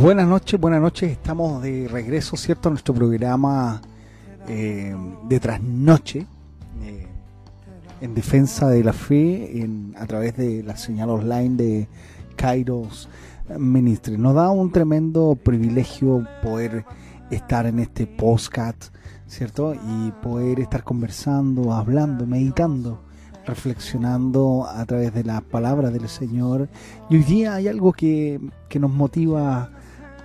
Buenas noches, buenas noches. Estamos de regreso, ¿cierto? A nuestro programa eh, de trasnoche eh, en defensa de la fe en, a través de la señal online de Kairos Ministry. Nos da un tremendo privilegio poder estar en este postcat, ¿cierto? Y poder estar conversando, hablando, meditando reflexionando a través de la palabra del Señor. Y hoy día hay algo que, que nos motiva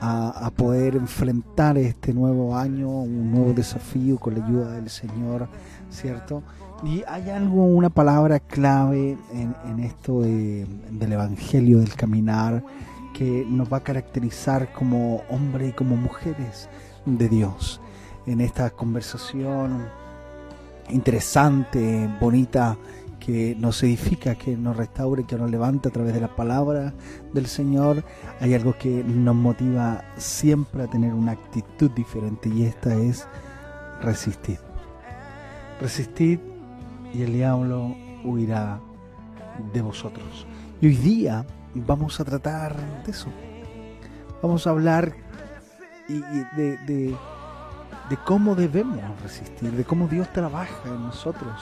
a, poder enfrentar este nuevo año, un nuevo desafío con la ayuda del Señor, ¿cierto? Y hay algo, una palabra clave en, esto del Evangelio, del caminar, que nos va a caracterizar como hombres y como mujeres de Dios. En esta conversación interesante, bonita, que nos edifica, que nos restaure, que nos levanta a través de la palabra del Señor. Hay algo que nos motiva siempre a tener una actitud diferente y esta es resistir. Resistir y el diablo huirá de vosotros. Y hoy día vamos a tratar de eso. Vamos a hablar de, de, de cómo debemos resistir, de cómo Dios trabaja en nosotros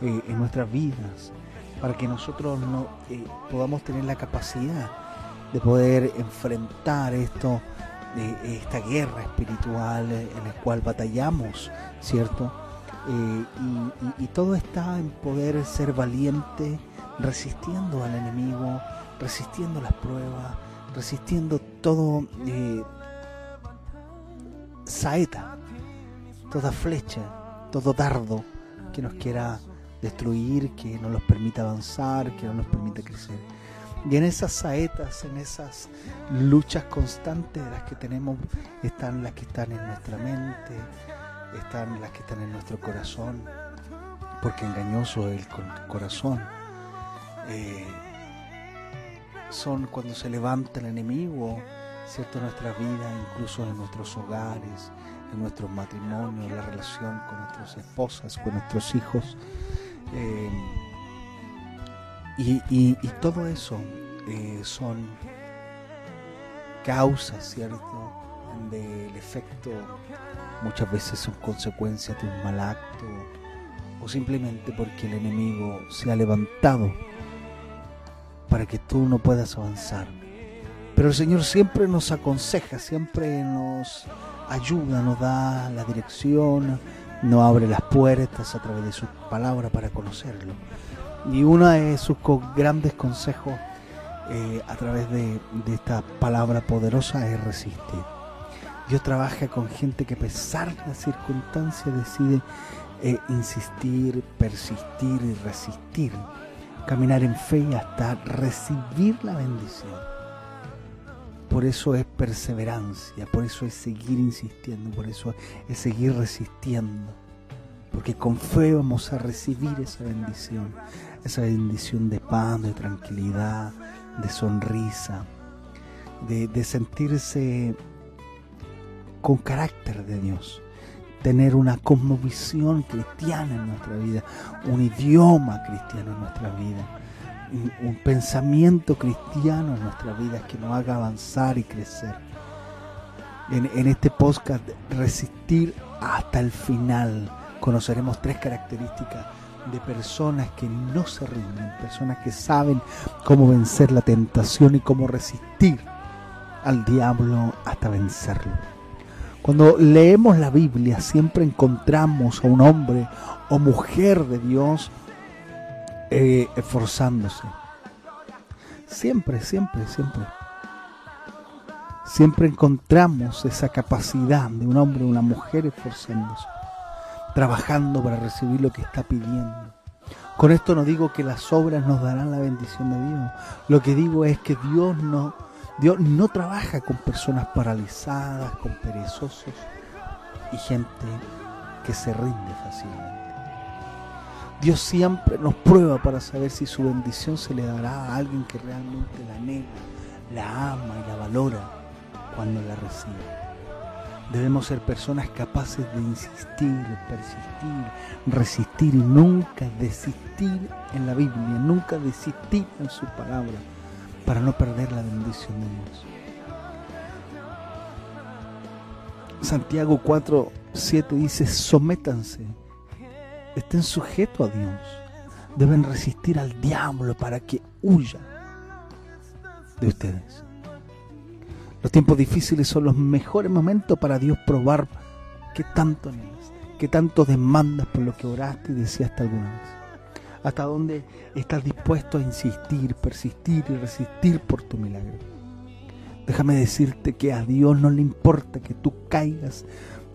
eh, en nuestras vidas, para que nosotros no, eh, podamos tener la capacidad de poder enfrentar esto, eh, esta guerra espiritual en la cual batallamos, ¿cierto? Y, y, todo está en poder ser valiente, resistiendo al enemigo, resistiendo las pruebas, resistiendo todo saeta, toda flecha, todo dardo que nos quiera destruir, que no nos permite avanzar, que no nos permite crecer. Y en esas saetas, en esas luchas constantes de las que tenemos, están las que están en nuestra mente, están las que están en nuestro corazón, porque engañoso es el corazón. Eh, son cuando se levanta el enemigo, ¿cierto? En nuestra vida, incluso en nuestros hogares, en nuestros matrimonios, la relación con nuestras esposas, con nuestros hijos. Eh, y, todo eso eh, son causas, ¿cierto? Del efecto, muchas veces son consecuencias de un mal acto o simplemente porque el enemigo se ha levantado para que tú no puedas avanzar. Pero el Señor siempre nos aconseja, siempre nos ayuda, nos da la dirección, no abre las puertas a través de su palabra para conocerlo. Y uno de sus grandes consejos eh, a través de, esta palabra poderosa es resistir. Dios trabaja con gente que a pesar de las circunstancias decide eh, insistir, persistir y resistir, caminar en fe hasta recibir la bendición. Por eso es perseverancia, por eso es seguir insistiendo, por eso es seguir resistiendo. Porque con fe vamos a recibir esa bendición, esa bendición de paz, de tranquilidad, de sonrisa, de, sentirse con carácter de Dios, tener una cosmovisión cristiana en nuestra vida, un idioma cristiano en nuestra vida un, pensamiento cristiano en nuestra vida que nos haga avanzar y crecer. En, en este podcast, resistir hasta el final. Conoceremos tres características de personas que no se rinden, personas que saben cómo vencer la tentación y cómo resistir al diablo hasta vencerlo. Cuando leemos la Biblia siempre encontramos a un hombre o mujer de Dios eh, esforzándose. Siempre, siempre, siempre. Siempre encontramos esa capacidad de un hombre o una mujer esforzándose, trabajando para recibir lo que está pidiendo. Con esto no digo que las obras nos darán la bendición de Dios. Lo que digo es que Dios no, Dios no trabaja con personas paralizadas, con perezosos y gente que se rinde fácilmente. Dios siempre nos prueba para saber si su bendición se le dará a alguien que realmente la anhela, la ama y la valora cuando la recibe. Debemos ser personas capaces de insistir, persistir, resistir y nunca desistir en la Biblia, nunca desistir en su palabra para no perder la bendición de Dios. Santiago 4, 7 dice, sométanse, estén sujetos a Dios, deben resistir al diablo para que huya de ustedes. Los tiempos difíciles son los mejores momentos para Dios probar qué tanto anhelas, qué tanto demandas por lo que oraste y deseaste alguna vez. Hasta dónde estás dispuesto a insistir, persistir y resistir por tu milagro. Déjame decirte que a Dios no le importa que tú caigas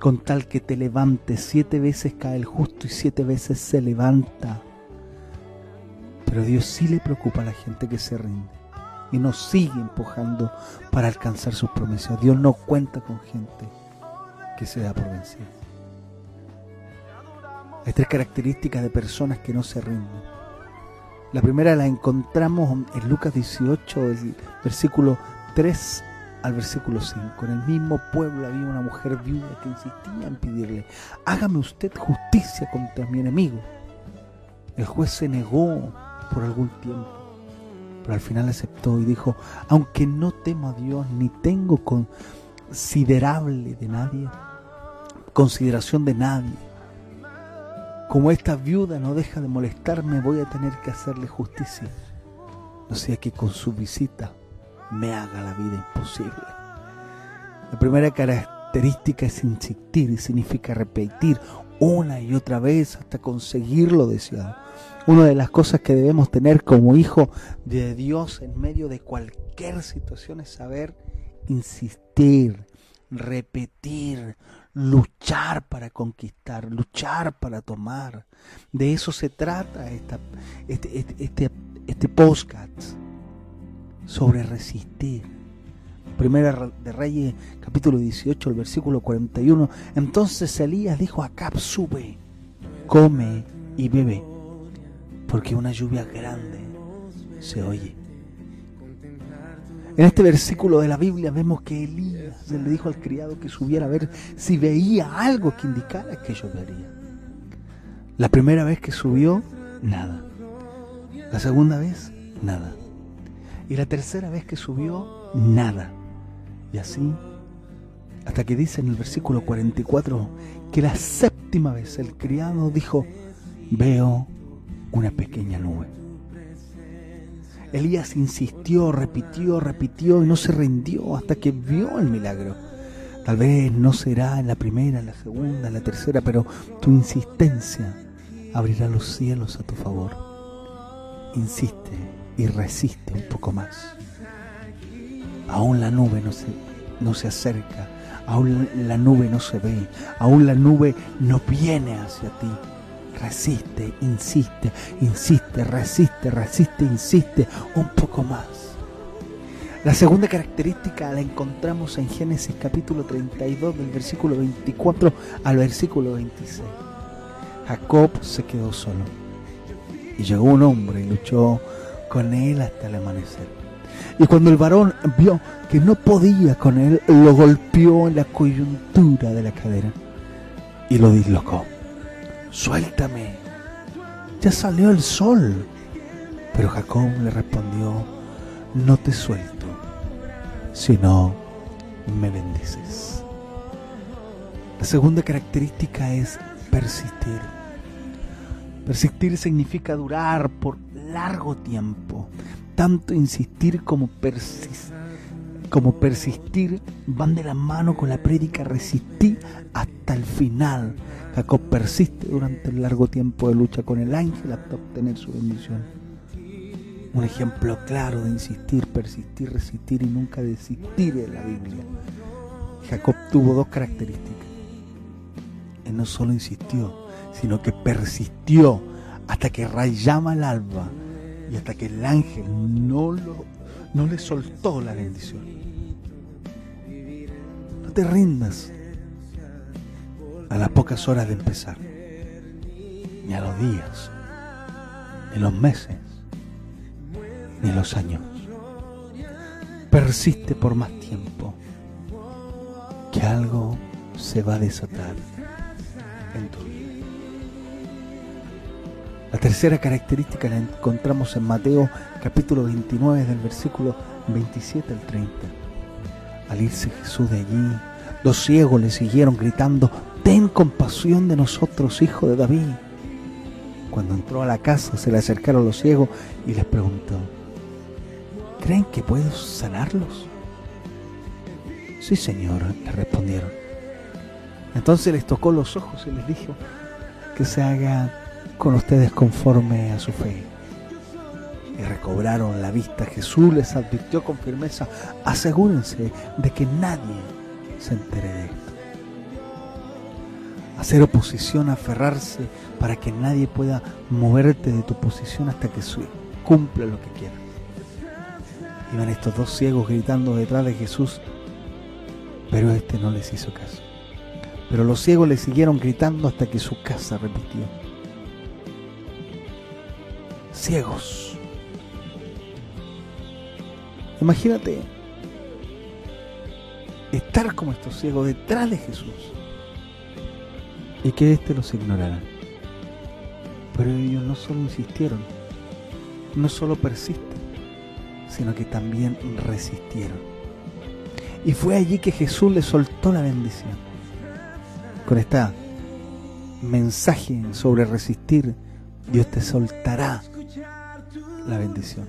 con tal que te levantes. Siete veces cae el justo y siete veces se levanta. Pero Dios sí le preocupa a la gente que se rinde y nos sigue empujando para alcanzar sus promesas. Dios no cuenta con gente que se da por vencida. Hay tres características de personas que no se rinden. La primera la encontramos en Lucas 18, el versículo 3 al versículo 5. En el mismo pueblo había una mujer viuda que insistía en pedirle, hágame usted justicia contra mi enemigo. El juez se negó por algún tiempo pero al final aceptó y dijo, aunque no temo a Dios ni tengo considerable de nadie, consideración de nadie, como esta viuda no deja de molestarme, voy a tener que hacerle justicia. No sea que con su visita me haga la vida imposible. La primera característica es insistir y significa repetir una y otra vez hasta conseguir lo deseado. Una de las cosas que debemos tener como hijo de Dios en medio de cualquier situación es saber insistir, repetir, luchar para conquistar, luchar para tomar. De eso se trata este, este, este, este podcast sobre resistir. Primera de Reyes, capítulo 18, el versículo 41. Entonces Elías dijo a Acab, sube, come y bebe porque una lluvia grande se oye. En este versículo de la Biblia vemos que Elías le dijo al criado que subiera a ver si veía algo que indicara que llovería. La primera vez que subió, nada. La segunda vez, nada. Y la tercera vez que subió, nada. Y así, hasta que dice en el versículo 44 que la séptima vez el criado dijo, veo una pequeña nube. Elías insistió, repitió, repitió y no se rindió hasta que vio el milagro. Tal vez no será en la primera, en la segunda, en la tercera, pero tu insistencia abrirá los cielos a tu favor. Insiste y resiste un poco más. Aún la nube no se, no se acerca, aún la nube no se ve, aún la nube no viene hacia ti resiste, insiste, insiste, resiste, resiste, insiste un poco más. La segunda característica la encontramos en Génesis capítulo 32 del versículo 24 al versículo 26. Jacob se quedó solo y llegó un hombre y luchó con él hasta el amanecer. Y cuando el varón vio que no podía con él, lo golpeó en la coyuntura de la cadera y lo dislocó suéltame, ya salió el sol. Pero Jacob le respondió, no te suelto, sino me bendices. La segunda característica es persistir. Persistir significa durar por largo tiempo. Tanto insistir como persistir como persistir van de la mano con la prédica resistir hasta el final. Jacob persiste durante el largo tiempo de lucha con el ángel hasta obtener su bendición. Un ejemplo claro de insistir, persistir, resistir y nunca desistir en la Biblia. Jacob tuvo dos características. Él no solo insistió, sino que persistió hasta que rayaba el alba y hasta que el ángel no, lo, no le soltó la bendición te rindas a las pocas horas de empezar, ni a los días, ni los meses, ni los años. Persiste por más tiempo, que algo se va a desatar en tu vida. La tercera característica la encontramos en Mateo capítulo 29 del versículo 27 al 30 al irse Jesús de allí, Los ciegos le siguieron gritando, ten compasión de nosotros, hijo de David. Cuando entró a la casa se le acercaron los ciegos y les preguntó, ¿creen que puedo sanarlos? Sí, Señor, le respondieron. Entonces les tocó los ojos y les dijo que se haga con ustedes conforme a su fe. Y recobraron la vista. Jesús les advirtió con firmeza, asegúrense de que nadie se entere de esto. Hacer oposición, aferrarse para que nadie pueda moverte de tu posición hasta que cumpla lo que quiera. Iban estos dos ciegos gritando detrás de Jesús, pero este no les hizo caso. Pero los ciegos le siguieron gritando hasta que su casa repitió. Ciegos. Imagínate estar como estos ciegos detrás de Jesús y que éste los ignorara. Pero ellos no solo insistieron, no solo persisten, sino que también resistieron. Y fue allí que Jesús le soltó la bendición. Con este mensaje sobre resistir, Dios te soltará la bendición.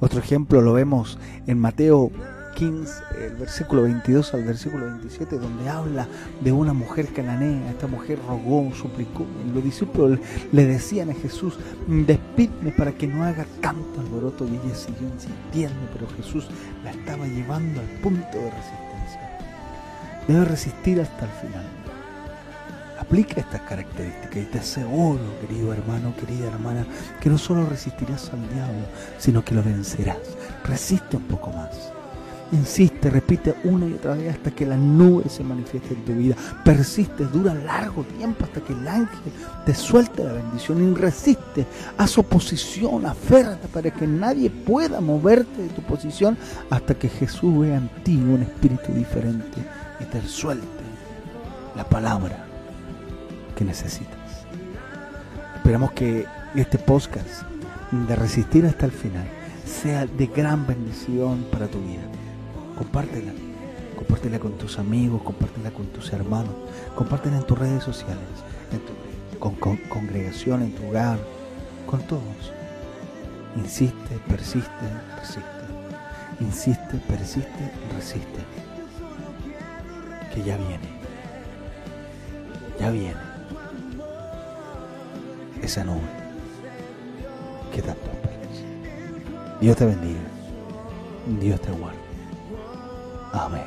Otro ejemplo lo vemos en Mateo 15, el versículo 22 al versículo 27, donde habla de una mujer cananea. Esta mujer rogó, suplicó. Los discípulos le decían a Jesús, despídeme para que no haga tanto alboroto. Y ella siguió insistiendo, pero Jesús la estaba llevando al punto de resistencia. Debe resistir hasta el final. Aplica estas características y te aseguro, querido hermano, querida hermana, que no solo resistirás al diablo, sino que lo vencerás. Resiste un poco más. Insiste, repite una y otra vez hasta que la nube se manifieste en tu vida. Persiste, dura largo tiempo hasta que el ángel te suelte la bendición. Y resiste, haz oposición, aférrate para que nadie pueda moverte de tu posición hasta que Jesús vea en ti un espíritu diferente y te suelte la palabra que necesitas. Esperamos que este podcast de resistir hasta el final sea de gran bendición para tu vida compártela. Compártela con tus amigos, compártela con tus hermanos, compártela en tus redes sociales, en tu con, congregación, en tu hogar, con todos. Insiste, persiste, resiste. Insiste, persiste, resiste. Que ya viene. Ya viene esa nube que tanto esperas. Dios te bendiga. Dios te guarde. Amén.